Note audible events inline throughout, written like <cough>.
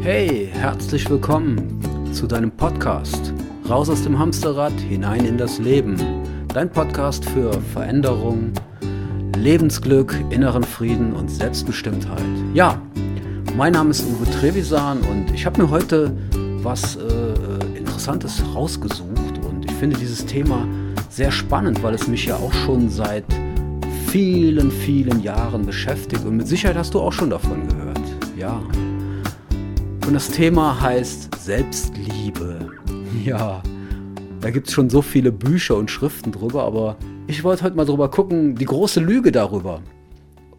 Hey, herzlich willkommen zu deinem Podcast. Raus aus dem Hamsterrad, hinein in das Leben. Dein Podcast für Veränderung, Lebensglück, inneren Frieden und Selbstbestimmtheit. Ja, mein Name ist Uwe Trevisan und ich habe mir heute was äh, Interessantes rausgesucht und ich finde dieses Thema sehr spannend, weil es mich ja auch schon seit vielen, vielen Jahren beschäftigt und mit Sicherheit hast du auch schon davon gehört. Ja. Und das Thema heißt Selbstliebe. Ja, da gibt es schon so viele Bücher und Schriften drüber, aber ich wollte heute mal drüber gucken, die große Lüge darüber.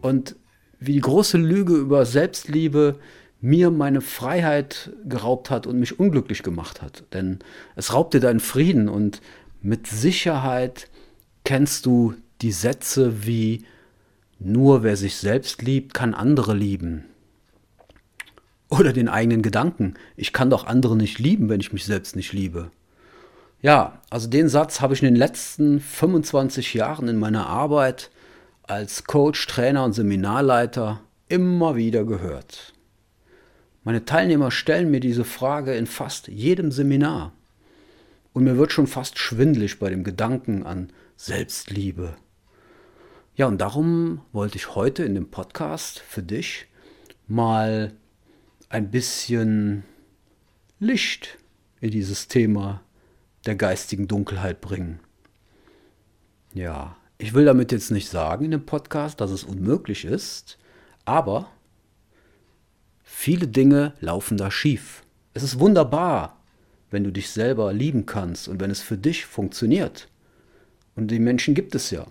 Und wie die große Lüge über Selbstliebe mir meine Freiheit geraubt hat und mich unglücklich gemacht hat. Denn es raubt dir deinen Frieden und mit Sicherheit kennst du die Sätze wie nur wer sich selbst liebt, kann andere lieben. Oder den eigenen Gedanken, ich kann doch andere nicht lieben, wenn ich mich selbst nicht liebe. Ja, also den Satz habe ich in den letzten 25 Jahren in meiner Arbeit als Coach, Trainer und Seminarleiter immer wieder gehört. Meine Teilnehmer stellen mir diese Frage in fast jedem Seminar. Und mir wird schon fast schwindlig bei dem Gedanken an Selbstliebe. Ja, und darum wollte ich heute in dem Podcast für dich mal ein bisschen Licht in dieses Thema der geistigen Dunkelheit bringen. Ja, ich will damit jetzt nicht sagen in dem Podcast, dass es unmöglich ist, aber viele Dinge laufen da schief. Es ist wunderbar, wenn du dich selber lieben kannst und wenn es für dich funktioniert. Und die Menschen gibt es ja.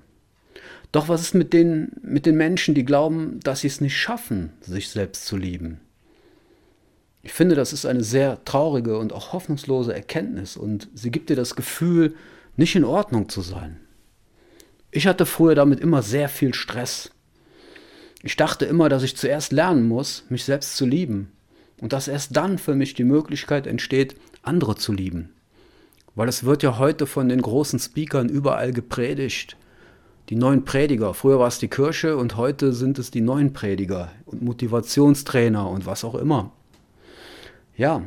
Doch was ist mit den, mit den Menschen, die glauben, dass sie es nicht schaffen, sich selbst zu lieben? Ich finde, das ist eine sehr traurige und auch hoffnungslose Erkenntnis und sie gibt dir das Gefühl, nicht in Ordnung zu sein. Ich hatte früher damit immer sehr viel Stress. Ich dachte immer, dass ich zuerst lernen muss, mich selbst zu lieben und dass erst dann für mich die Möglichkeit entsteht, andere zu lieben. Weil es wird ja heute von den großen Speakern überall gepredigt. Die neuen Prediger. Früher war es die Kirche und heute sind es die neuen Prediger und Motivationstrainer und was auch immer. Ja.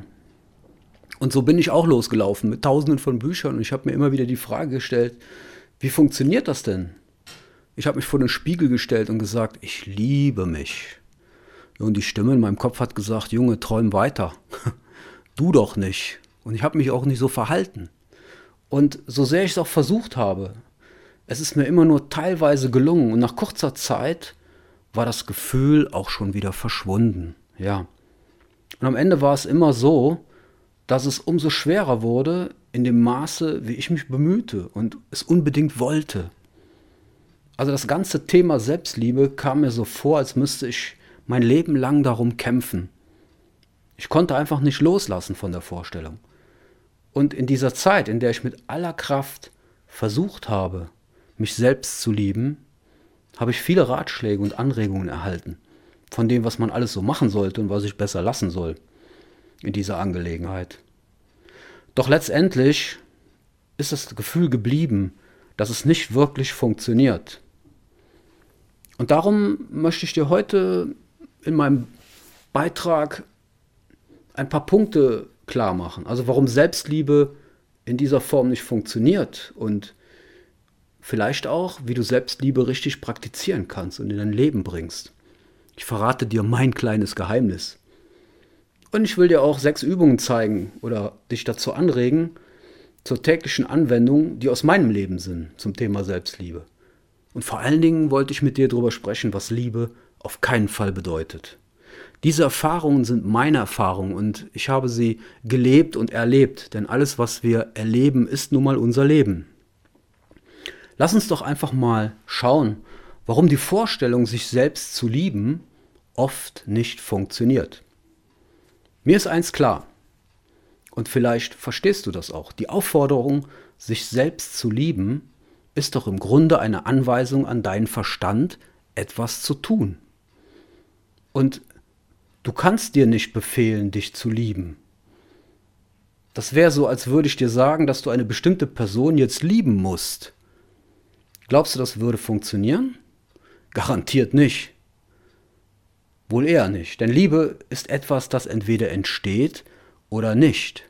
Und so bin ich auch losgelaufen mit tausenden von Büchern und ich habe mir immer wieder die Frage gestellt, wie funktioniert das denn? Ich habe mich vor den Spiegel gestellt und gesagt, ich liebe mich. Und die Stimme in meinem Kopf hat gesagt, Junge, träum weiter. <laughs> du doch nicht. Und ich habe mich auch nicht so verhalten. Und so sehr ich es auch versucht habe, es ist mir immer nur teilweise gelungen. Und nach kurzer Zeit war das Gefühl auch schon wieder verschwunden. Ja. Und am Ende war es immer so, dass es umso schwerer wurde, in dem Maße, wie ich mich bemühte und es unbedingt wollte. Also das ganze Thema Selbstliebe kam mir so vor, als müsste ich mein Leben lang darum kämpfen. Ich konnte einfach nicht loslassen von der Vorstellung. Und in dieser Zeit, in der ich mit aller Kraft versucht habe, mich selbst zu lieben, habe ich viele Ratschläge und Anregungen erhalten von dem, was man alles so machen sollte und was ich besser lassen soll in dieser Angelegenheit. Doch letztendlich ist das Gefühl geblieben, dass es nicht wirklich funktioniert. Und darum möchte ich dir heute in meinem Beitrag ein paar Punkte klar machen. Also warum Selbstliebe in dieser Form nicht funktioniert und vielleicht auch, wie du Selbstliebe richtig praktizieren kannst und in dein Leben bringst. Ich verrate dir mein kleines Geheimnis. Und ich will dir auch sechs Übungen zeigen oder dich dazu anregen, zur täglichen Anwendung, die aus meinem Leben sind, zum Thema Selbstliebe. Und vor allen Dingen wollte ich mit dir darüber sprechen, was Liebe auf keinen Fall bedeutet. Diese Erfahrungen sind meine Erfahrungen und ich habe sie gelebt und erlebt, denn alles, was wir erleben, ist nun mal unser Leben. Lass uns doch einfach mal schauen, warum die Vorstellung, sich selbst zu lieben, oft nicht funktioniert. Mir ist eins klar, und vielleicht verstehst du das auch, die Aufforderung, sich selbst zu lieben, ist doch im Grunde eine Anweisung an deinen Verstand, etwas zu tun. Und du kannst dir nicht befehlen, dich zu lieben. Das wäre so, als würde ich dir sagen, dass du eine bestimmte Person jetzt lieben musst. Glaubst du, das würde funktionieren? Garantiert nicht. Wohl eher nicht, denn Liebe ist etwas, das entweder entsteht oder nicht,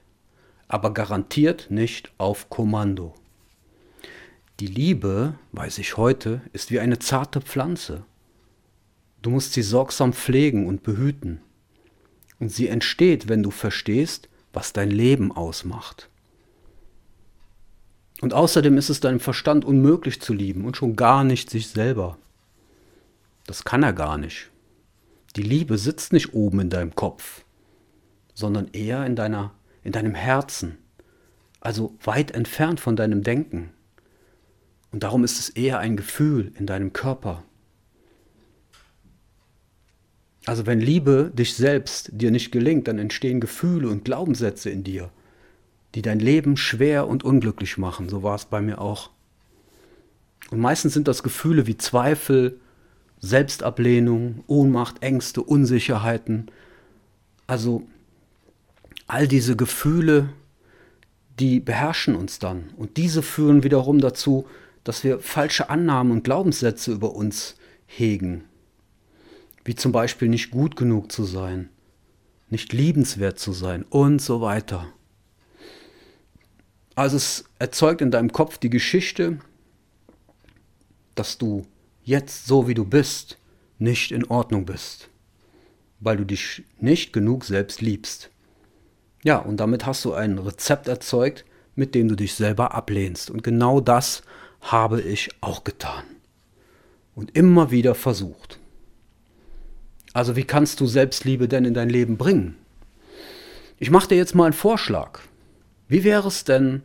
aber garantiert nicht auf Kommando. Die Liebe, weiß ich heute, ist wie eine zarte Pflanze. Du musst sie sorgsam pflegen und behüten. Und sie entsteht, wenn du verstehst, was dein Leben ausmacht. Und außerdem ist es deinem Verstand unmöglich zu lieben und schon gar nicht sich selber. Das kann er gar nicht. Die Liebe sitzt nicht oben in deinem Kopf, sondern eher in, deiner, in deinem Herzen, also weit entfernt von deinem Denken. Und darum ist es eher ein Gefühl in deinem Körper. Also wenn Liebe dich selbst dir nicht gelingt, dann entstehen Gefühle und Glaubenssätze in dir die dein Leben schwer und unglücklich machen. So war es bei mir auch. Und meistens sind das Gefühle wie Zweifel, Selbstablehnung, Ohnmacht, Ängste, Unsicherheiten. Also all diese Gefühle, die beherrschen uns dann. Und diese führen wiederum dazu, dass wir falsche Annahmen und Glaubenssätze über uns hegen. Wie zum Beispiel nicht gut genug zu sein, nicht liebenswert zu sein und so weiter. Also es erzeugt in deinem Kopf die Geschichte, dass du jetzt so wie du bist nicht in Ordnung bist, weil du dich nicht genug selbst liebst. Ja, und damit hast du ein Rezept erzeugt, mit dem du dich selber ablehnst. Und genau das habe ich auch getan. Und immer wieder versucht. Also wie kannst du Selbstliebe denn in dein Leben bringen? Ich mache dir jetzt mal einen Vorschlag. Wie wäre es denn,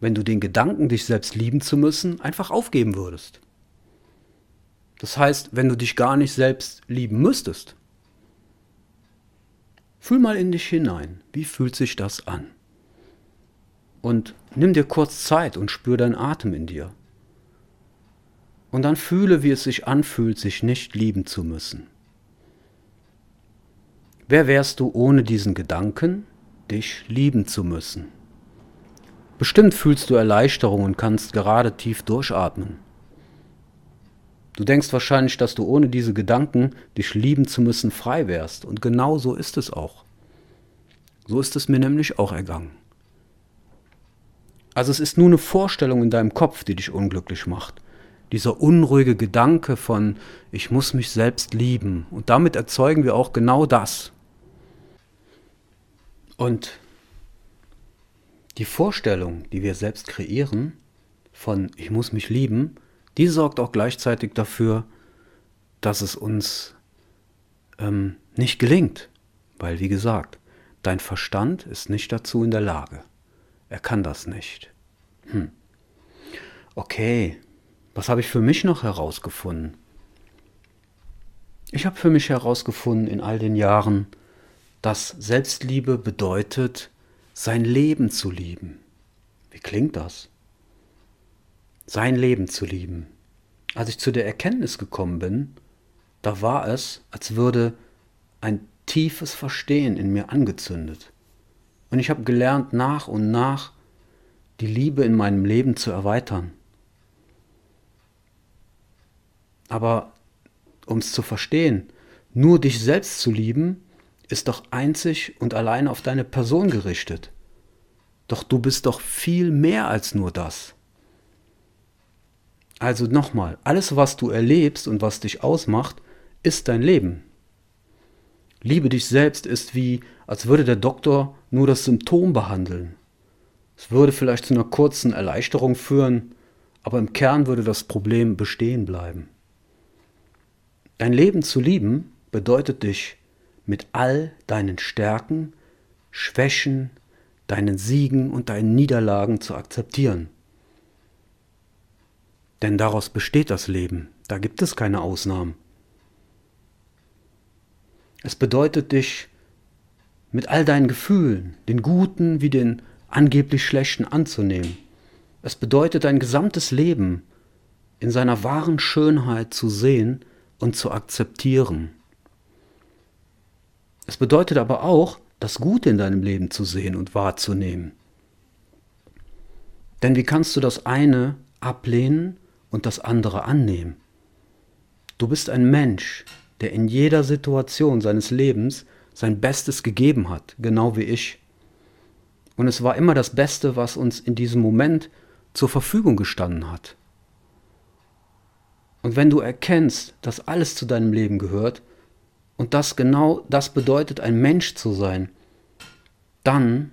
wenn du den Gedanken, dich selbst lieben zu müssen, einfach aufgeben würdest? Das heißt, wenn du dich gar nicht selbst lieben müsstest. Fühl mal in dich hinein. Wie fühlt sich das an? Und nimm dir kurz Zeit und spür deinen Atem in dir. Und dann fühle, wie es sich anfühlt, sich nicht lieben zu müssen. Wer wärst du ohne diesen Gedanken, dich lieben zu müssen? Bestimmt fühlst du Erleichterung und kannst gerade tief durchatmen. Du denkst wahrscheinlich, dass du ohne diese Gedanken, dich lieben zu müssen, frei wärst. Und genau so ist es auch. So ist es mir nämlich auch ergangen. Also es ist nur eine Vorstellung in deinem Kopf, die dich unglücklich macht. Dieser unruhige Gedanke von, ich muss mich selbst lieben. Und damit erzeugen wir auch genau das. Und die Vorstellung, die wir selbst kreieren, von ich muss mich lieben, die sorgt auch gleichzeitig dafür, dass es uns ähm, nicht gelingt. Weil, wie gesagt, dein Verstand ist nicht dazu in der Lage. Er kann das nicht. Hm. Okay, was habe ich für mich noch herausgefunden? Ich habe für mich herausgefunden in all den Jahren, dass Selbstliebe bedeutet, sein Leben zu lieben. Wie klingt das? Sein Leben zu lieben. Als ich zu der Erkenntnis gekommen bin, da war es, als würde ein tiefes Verstehen in mir angezündet. Und ich habe gelernt, nach und nach die Liebe in meinem Leben zu erweitern. Aber um es zu verstehen, nur dich selbst zu lieben, ist doch einzig und allein auf deine Person gerichtet. Doch du bist doch viel mehr als nur das. Also nochmal, alles, was du erlebst und was dich ausmacht, ist dein Leben. Liebe dich selbst ist wie, als würde der Doktor nur das Symptom behandeln. Es würde vielleicht zu einer kurzen Erleichterung führen, aber im Kern würde das Problem bestehen bleiben. Dein Leben zu lieben bedeutet dich mit all deinen Stärken, Schwächen, deinen Siegen und deinen Niederlagen zu akzeptieren. Denn daraus besteht das Leben, da gibt es keine Ausnahmen. Es bedeutet dich mit all deinen Gefühlen, den guten wie den angeblich schlechten, anzunehmen. Es bedeutet dein gesamtes Leben in seiner wahren Schönheit zu sehen und zu akzeptieren. Es bedeutet aber auch, das Gute in deinem Leben zu sehen und wahrzunehmen. Denn wie kannst du das eine ablehnen und das andere annehmen? Du bist ein Mensch der in jeder Situation seines Lebens sein Bestes gegeben hat, genau wie ich. Und es war immer das Beste, was uns in diesem Moment zur Verfügung gestanden hat. Und wenn du erkennst, dass alles zu deinem Leben gehört und dass genau das bedeutet, ein Mensch zu sein, dann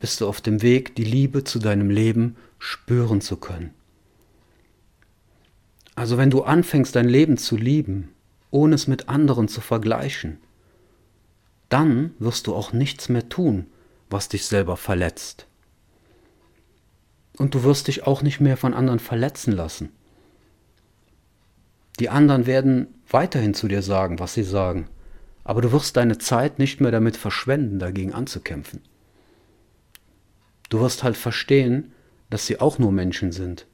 bist du auf dem Weg, die Liebe zu deinem Leben spüren zu können. Also wenn du anfängst, dein Leben zu lieben, ohne es mit anderen zu vergleichen, dann wirst du auch nichts mehr tun, was dich selber verletzt. Und du wirst dich auch nicht mehr von anderen verletzen lassen. Die anderen werden weiterhin zu dir sagen, was sie sagen, aber du wirst deine Zeit nicht mehr damit verschwenden, dagegen anzukämpfen. Du wirst halt verstehen, dass sie auch nur Menschen sind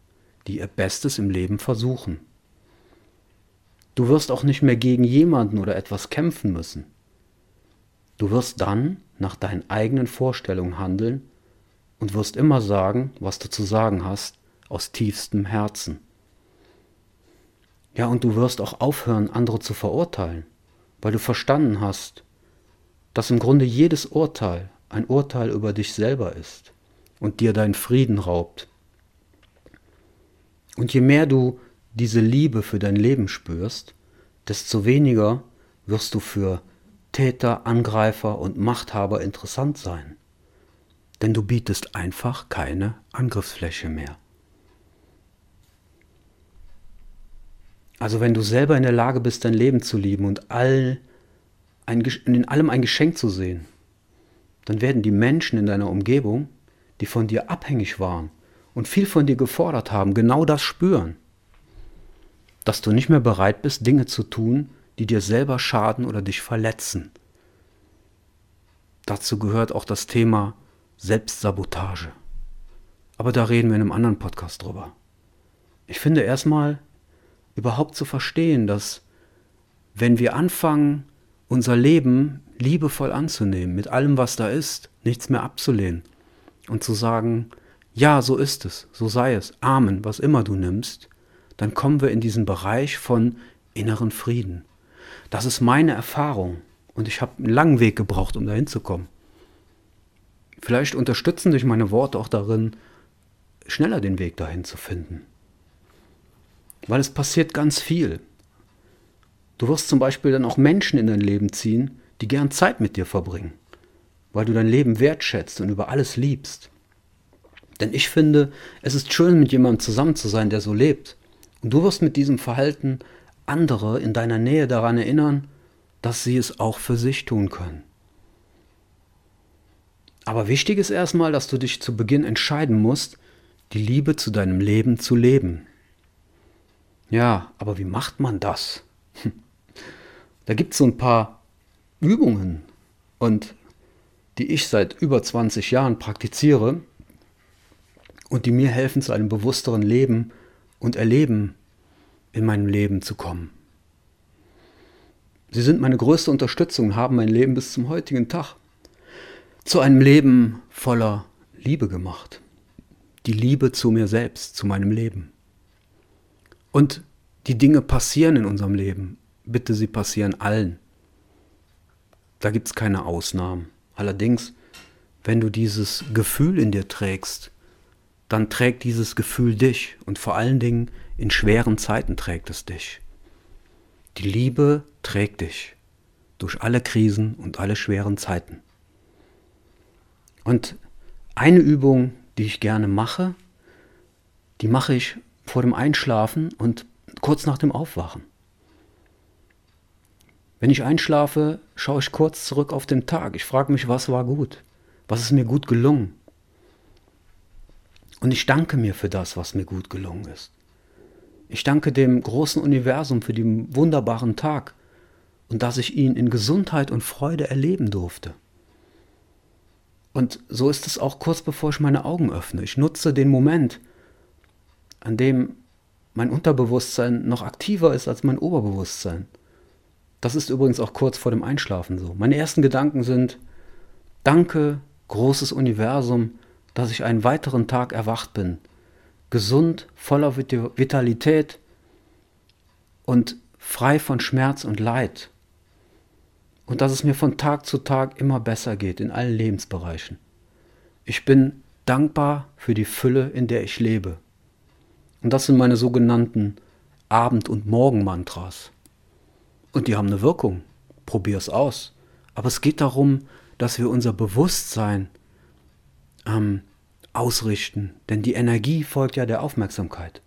die ihr Bestes im Leben versuchen. Du wirst auch nicht mehr gegen jemanden oder etwas kämpfen müssen. Du wirst dann nach deinen eigenen Vorstellungen handeln und wirst immer sagen, was du zu sagen hast, aus tiefstem Herzen. Ja, und du wirst auch aufhören, andere zu verurteilen, weil du verstanden hast, dass im Grunde jedes Urteil ein Urteil über dich selber ist und dir deinen Frieden raubt und je mehr du diese Liebe für dein Leben spürst, desto weniger wirst du für Täter, Angreifer und Machthaber interessant sein. Denn du bietest einfach keine Angriffsfläche mehr. Also wenn du selber in der Lage bist, dein Leben zu lieben und all ein, in allem ein Geschenk zu sehen, dann werden die Menschen in deiner Umgebung, die von dir abhängig waren, und viel von dir gefordert haben, genau das spüren. Dass du nicht mehr bereit bist, Dinge zu tun, die dir selber schaden oder dich verletzen. Dazu gehört auch das Thema Selbstsabotage. Aber da reden wir in einem anderen Podcast drüber. Ich finde erstmal überhaupt zu verstehen, dass wenn wir anfangen, unser Leben liebevoll anzunehmen, mit allem, was da ist, nichts mehr abzulehnen und zu sagen, ja, so ist es, so sei es, Amen, was immer du nimmst, dann kommen wir in diesen Bereich von inneren Frieden. Das ist meine Erfahrung und ich habe einen langen Weg gebraucht, um dahin zu kommen. Vielleicht unterstützen dich meine Worte auch darin, schneller den Weg dahin zu finden. Weil es passiert ganz viel. Du wirst zum Beispiel dann auch Menschen in dein Leben ziehen, die gern Zeit mit dir verbringen, weil du dein Leben wertschätzt und über alles liebst. Denn ich finde, es ist schön, mit jemandem zusammen zu sein, der so lebt. Und du wirst mit diesem Verhalten andere in deiner Nähe daran erinnern, dass sie es auch für sich tun können. Aber wichtig ist erstmal, dass du dich zu Beginn entscheiden musst, die Liebe zu deinem Leben zu leben. Ja, aber wie macht man das? Da gibt es so ein paar Übungen und die ich seit über 20 Jahren praktiziere und die mir helfen, zu einem bewussteren Leben und Erleben in meinem Leben zu kommen. Sie sind meine größte Unterstützung und haben mein Leben bis zum heutigen Tag zu einem Leben voller Liebe gemacht. Die Liebe zu mir selbst, zu meinem Leben. Und die Dinge passieren in unserem Leben. Bitte, sie passieren allen. Da gibt es keine Ausnahmen. Allerdings, wenn du dieses Gefühl in dir trägst, dann trägt dieses Gefühl dich und vor allen Dingen in schweren Zeiten trägt es dich. Die Liebe trägt dich durch alle Krisen und alle schweren Zeiten. Und eine Übung, die ich gerne mache, die mache ich vor dem Einschlafen und kurz nach dem Aufwachen. Wenn ich einschlafe, schaue ich kurz zurück auf den Tag. Ich frage mich, was war gut? Was ist mir gut gelungen? Und ich danke mir für das, was mir gut gelungen ist. Ich danke dem großen Universum für den wunderbaren Tag und dass ich ihn in Gesundheit und Freude erleben durfte. Und so ist es auch kurz bevor ich meine Augen öffne. Ich nutze den Moment, an dem mein Unterbewusstsein noch aktiver ist als mein Oberbewusstsein. Das ist übrigens auch kurz vor dem Einschlafen so. Meine ersten Gedanken sind, danke, großes Universum, dass ich einen weiteren Tag erwacht bin. Gesund, voller Vitalität und frei von Schmerz und Leid. Und dass es mir von Tag zu Tag immer besser geht in allen Lebensbereichen. Ich bin dankbar für die Fülle, in der ich lebe. Und das sind meine sogenannten Abend- und Morgenmantras. Und die haben eine Wirkung. Probier es aus. Aber es geht darum, dass wir unser Bewusstsein ähm, ausrichten. Denn die Energie folgt ja der Aufmerksamkeit.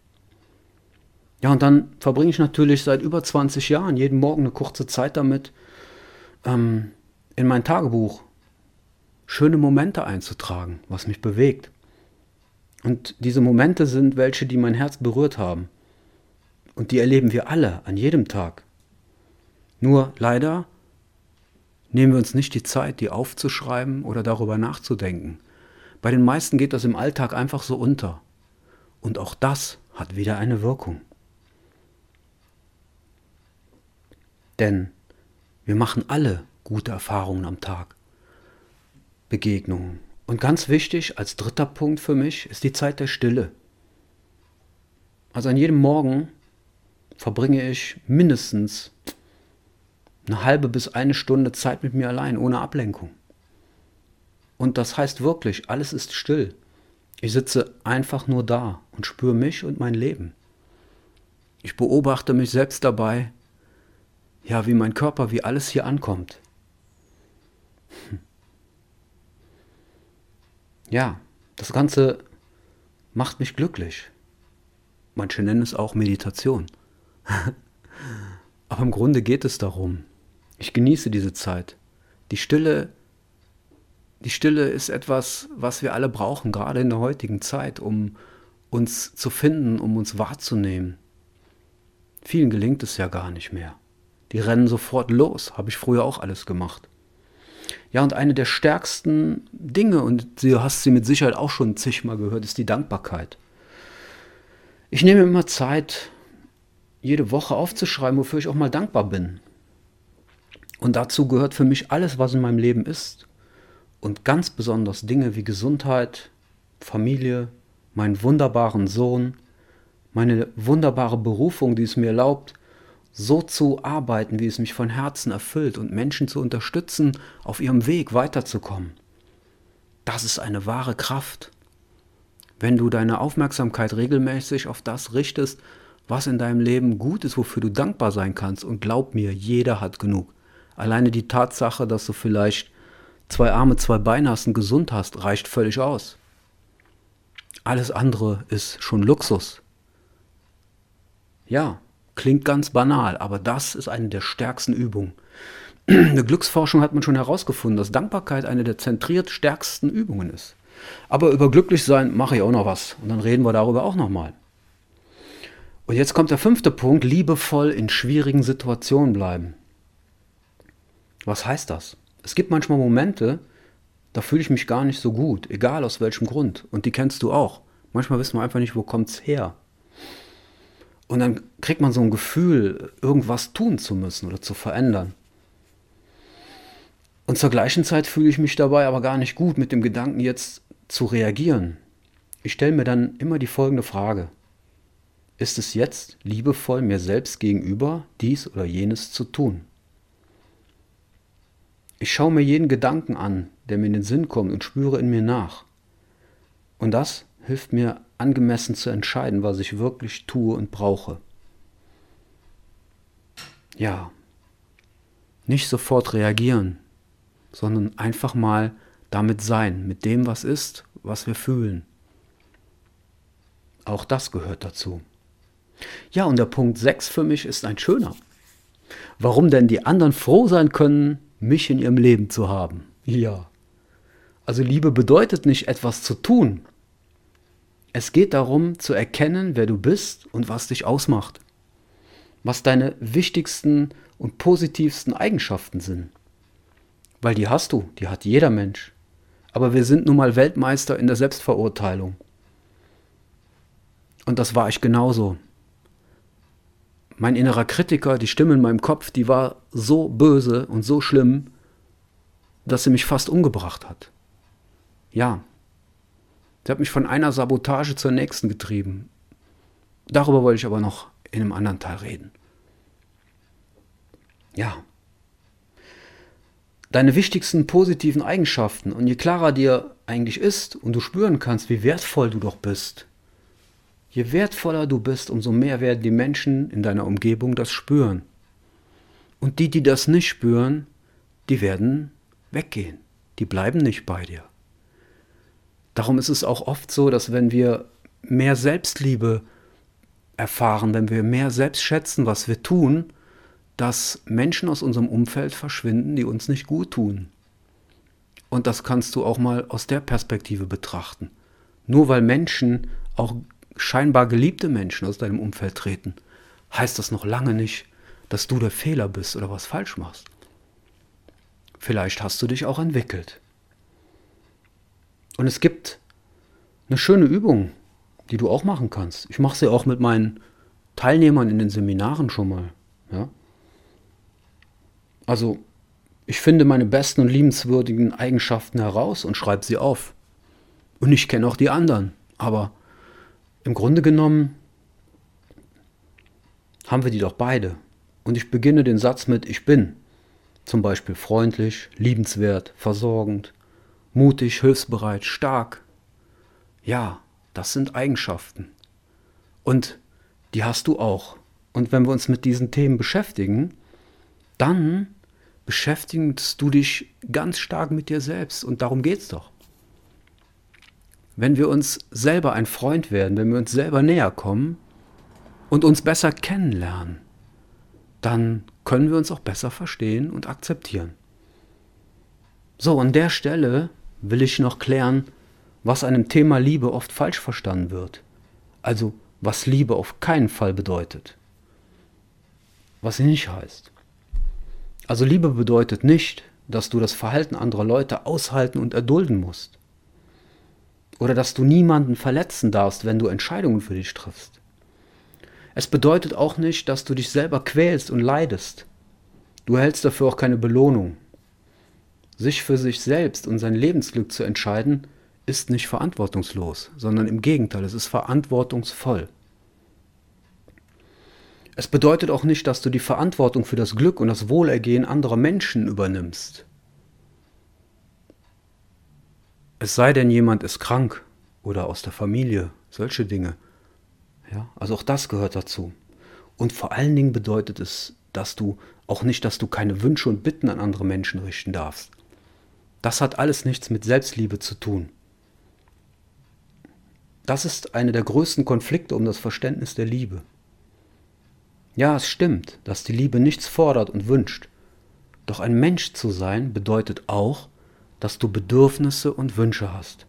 Ja, und dann verbringe ich natürlich seit über 20 Jahren jeden Morgen eine kurze Zeit damit, ähm, in mein Tagebuch schöne Momente einzutragen, was mich bewegt. Und diese Momente sind welche, die mein Herz berührt haben. Und die erleben wir alle an jedem Tag. Nur leider nehmen wir uns nicht die Zeit, die aufzuschreiben oder darüber nachzudenken. Bei den meisten geht das im Alltag einfach so unter. Und auch das hat wieder eine Wirkung. Denn wir machen alle gute Erfahrungen am Tag. Begegnungen. Und ganz wichtig, als dritter Punkt für mich, ist die Zeit der Stille. Also an jedem Morgen verbringe ich mindestens eine halbe bis eine Stunde Zeit mit mir allein, ohne Ablenkung. Und das heißt wirklich, alles ist still. Ich sitze einfach nur da und spüre mich und mein Leben. Ich beobachte mich selbst dabei, ja, wie mein Körper, wie alles hier ankommt. Hm. Ja, das Ganze macht mich glücklich. Manche nennen es auch Meditation. <laughs> Aber im Grunde geht es darum. Ich genieße diese Zeit. Die Stille, die Stille ist etwas, was wir alle brauchen, gerade in der heutigen Zeit, um uns zu finden, um uns wahrzunehmen. Vielen gelingt es ja gar nicht mehr. Die rennen sofort los, habe ich früher auch alles gemacht. Ja, und eine der stärksten Dinge, und du hast sie mit Sicherheit auch schon zigmal gehört, ist die Dankbarkeit. Ich nehme immer Zeit, jede Woche aufzuschreiben, wofür ich auch mal dankbar bin. Und dazu gehört für mich alles, was in meinem Leben ist. Und ganz besonders Dinge wie Gesundheit, Familie, meinen wunderbaren Sohn, meine wunderbare Berufung, die es mir erlaubt, so zu arbeiten, wie es mich von Herzen erfüllt und Menschen zu unterstützen, auf ihrem Weg weiterzukommen. Das ist eine wahre Kraft. Wenn du deine Aufmerksamkeit regelmäßig auf das richtest, was in deinem Leben gut ist, wofür du dankbar sein kannst, und glaub mir, jeder hat genug. Alleine die Tatsache, dass du vielleicht zwei Arme, zwei Beine hast und gesund hast, reicht völlig aus. Alles andere ist schon Luxus. Ja, Klingt ganz banal, aber das ist eine der stärksten Übungen. <clears throat> In der Glücksforschung hat man schon herausgefunden, dass Dankbarkeit eine der zentriert stärksten Übungen ist. Aber über Glücklichsein mache ich auch noch was und dann reden wir darüber auch nochmal. Und jetzt kommt der fünfte Punkt, liebevoll in schwierigen Situationen bleiben. Was heißt das? Es gibt manchmal Momente, da fühle ich mich gar nicht so gut, egal aus welchem Grund. Und die kennst du auch. Manchmal wissen wir einfach nicht, wo es her. Und dann kriegt man so ein Gefühl, irgendwas tun zu müssen oder zu verändern. Und zur gleichen Zeit fühle ich mich dabei aber gar nicht gut mit dem Gedanken, jetzt zu reagieren. Ich stelle mir dann immer die folgende Frage. Ist es jetzt liebevoll mir selbst gegenüber, dies oder jenes zu tun? Ich schaue mir jeden Gedanken an, der mir in den Sinn kommt und spüre in mir nach. Und das hilft mir angemessen zu entscheiden, was ich wirklich tue und brauche. Ja, nicht sofort reagieren, sondern einfach mal damit sein, mit dem, was ist, was wir fühlen. Auch das gehört dazu. Ja, und der Punkt 6 für mich ist ein schöner. Warum denn die anderen froh sein können, mich in ihrem Leben zu haben? Ja. Also Liebe bedeutet nicht etwas zu tun, es geht darum zu erkennen, wer du bist und was dich ausmacht. Was deine wichtigsten und positivsten Eigenschaften sind. Weil die hast du, die hat jeder Mensch. Aber wir sind nun mal Weltmeister in der Selbstverurteilung. Und das war ich genauso. Mein innerer Kritiker, die Stimme in meinem Kopf, die war so böse und so schlimm, dass sie mich fast umgebracht hat. Ja, Sie hat mich von einer Sabotage zur nächsten getrieben. Darüber wollte ich aber noch in einem anderen Teil reden. ja, deine wichtigsten positiven Eigenschaften. Und je klarer dir eigentlich ist und du spüren kannst, wie wertvoll du doch bist, je wertvoller du bist, umso mehr werden die Menschen in deiner Umgebung das spüren. Und die, die das nicht spüren, die werden weggehen. Die bleiben nicht bei dir. Darum ist es auch oft so, dass wenn wir mehr Selbstliebe erfahren, wenn wir mehr selbst schätzen, was wir tun, dass Menschen aus unserem Umfeld verschwinden, die uns nicht gut tun. Und das kannst du auch mal aus der Perspektive betrachten. Nur weil Menschen, auch scheinbar geliebte Menschen aus deinem Umfeld treten, heißt das noch lange nicht, dass du der Fehler bist oder was falsch machst. Vielleicht hast du dich auch entwickelt. Und es gibt eine schöne Übung, die du auch machen kannst. Ich mache sie auch mit meinen Teilnehmern in den Seminaren schon mal. Ja? Also, ich finde meine besten und liebenswürdigen Eigenschaften heraus und schreibe sie auf. Und ich kenne auch die anderen. Aber im Grunde genommen haben wir die doch beide. Und ich beginne den Satz mit Ich bin. Zum Beispiel freundlich, liebenswert, versorgend, mutig, hilfsbereit, stark. Ja, das sind Eigenschaften. Und die hast du auch. Und wenn wir uns mit diesen Themen beschäftigen, dann beschäftigst du dich ganz stark mit dir selbst. Und darum geht es doch. Wenn wir uns selber ein Freund werden, wenn wir uns selber näher kommen und uns besser kennenlernen, dann können wir uns auch besser verstehen und akzeptieren. So, an der Stelle will ich noch klären, was einem Thema Liebe oft falsch verstanden wird. Also, was Liebe auf keinen Fall bedeutet. Was sie nicht heißt. Also Liebe bedeutet nicht, dass du das Verhalten anderer Leute aushalten und erdulden musst. Oder dass du niemanden verletzen darfst, wenn du Entscheidungen für dich triffst. Es bedeutet auch nicht, dass du dich selber quälst und leidest. Du erhältst dafür auch keine Belohnung. Sich für sich selbst und sein Lebensglück zu entscheiden, ist nicht verantwortungslos, sondern im Gegenteil, es ist verantwortungsvoll. Es bedeutet auch nicht, dass du die Verantwortung für das Glück und das Wohlergehen anderer Menschen übernimmst. Es sei denn, jemand ist krank oder aus der Familie, solche Dinge. Ja, also auch das gehört dazu. Und vor allen Dingen bedeutet es, dass du auch nicht, dass du keine Wünsche und Bitten an andere Menschen richten darfst. Das hat alles nichts mit Selbstliebe zu tun. Das ist einer der größten Konflikte um das Verständnis der Liebe. Ja, es stimmt, dass die Liebe nichts fordert und wünscht. Doch ein Mensch zu sein bedeutet auch, dass du Bedürfnisse und Wünsche hast.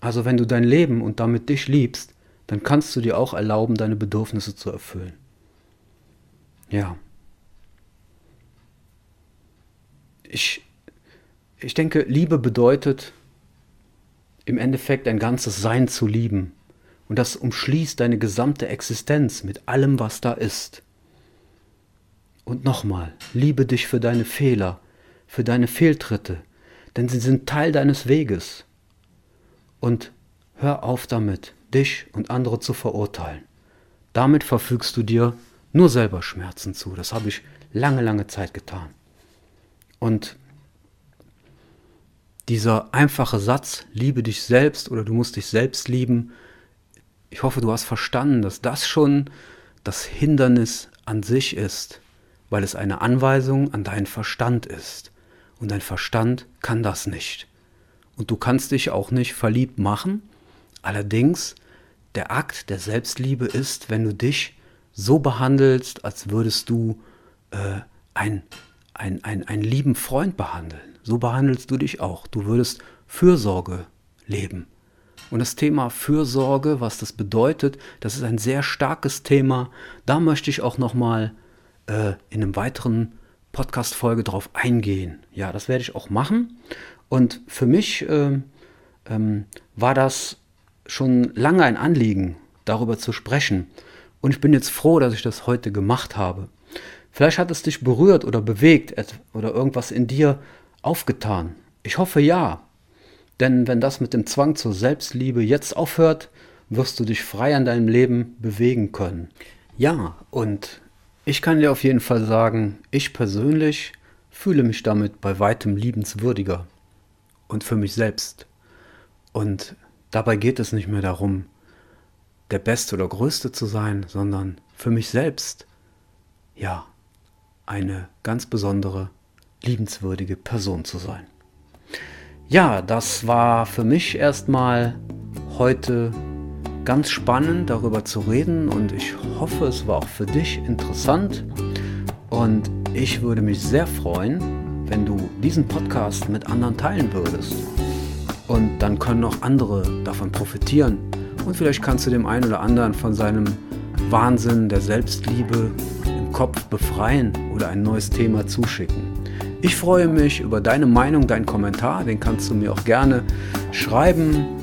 Also wenn du dein Leben und damit dich liebst, dann kannst du dir auch erlauben, deine Bedürfnisse zu erfüllen. Ja. Ich, ich denke, Liebe bedeutet im Endeffekt ein ganzes Sein zu lieben, und das umschließt deine gesamte Existenz mit allem, was da ist. Und nochmal, liebe dich für deine Fehler, für deine Fehltritte, denn sie sind Teil deines Weges. Und hör auf damit, dich und andere zu verurteilen. Damit verfügst du dir nur selber Schmerzen zu. Das habe ich lange, lange Zeit getan. Und dieser einfache Satz, liebe dich selbst oder du musst dich selbst lieben, ich hoffe, du hast verstanden, dass das schon das Hindernis an sich ist, weil es eine Anweisung an deinen Verstand ist. Und dein Verstand kann das nicht. Und du kannst dich auch nicht verliebt machen. Allerdings, der Akt der Selbstliebe ist, wenn du dich so behandelst, als würdest du äh, ein, ein, ein, einen lieben Freund behandeln. So behandelst du dich auch. Du würdest Fürsorge leben. Und das Thema Fürsorge, was das bedeutet, das ist ein sehr starkes Thema. Da möchte ich auch nochmal äh, in einem weiteren Podcast-Folge drauf eingehen. Ja, das werde ich auch machen. Und für mich äh, ähm, war das schon lange ein Anliegen, darüber zu sprechen. Und ich bin jetzt froh, dass ich das heute gemacht habe. Vielleicht hat es dich berührt oder bewegt oder irgendwas in dir aufgetan. Ich hoffe ja. Denn wenn das mit dem Zwang zur Selbstliebe jetzt aufhört, wirst du dich frei an deinem Leben bewegen können. Ja, und Ich kann dir auf jeden Fall sagen, ich persönlich fühle mich damit bei weitem liebenswürdiger und für mich selbst. Und dabei geht es nicht mehr darum, der Beste oder Größte zu sein, sondern für mich selbst, ja, eine ganz besondere, liebenswürdige Person zu sein. Ja, das war für mich erstmal heute ganz spannend darüber zu reden und ich hoffe, es war auch für dich interessant und ich würde mich sehr freuen, wenn du diesen Podcast mit anderen teilen würdest. Und dann können auch andere davon profitieren. Und vielleicht kannst du dem einen oder anderen von seinem Wahnsinn der Selbstliebe im Kopf befreien oder ein neues Thema zuschicken. Ich freue mich über deine Meinung, deinen Kommentar. Den kannst du mir auch gerne schreiben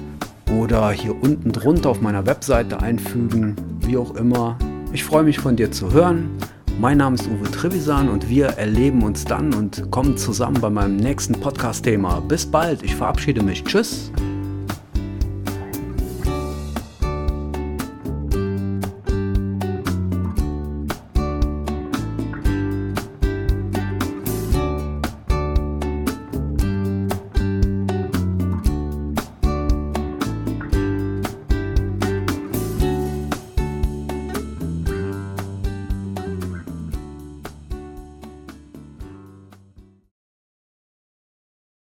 oder hier unten drunter auf meiner Webseite einfügen, wie auch immer. Ich freue mich von dir zu hören. Mein Name ist Uwe Trevisan und wir erleben uns dann und kommen zusammen bei meinem nächsten Podcast-Thema. Bis bald, ich verabschiede mich. Tschüss.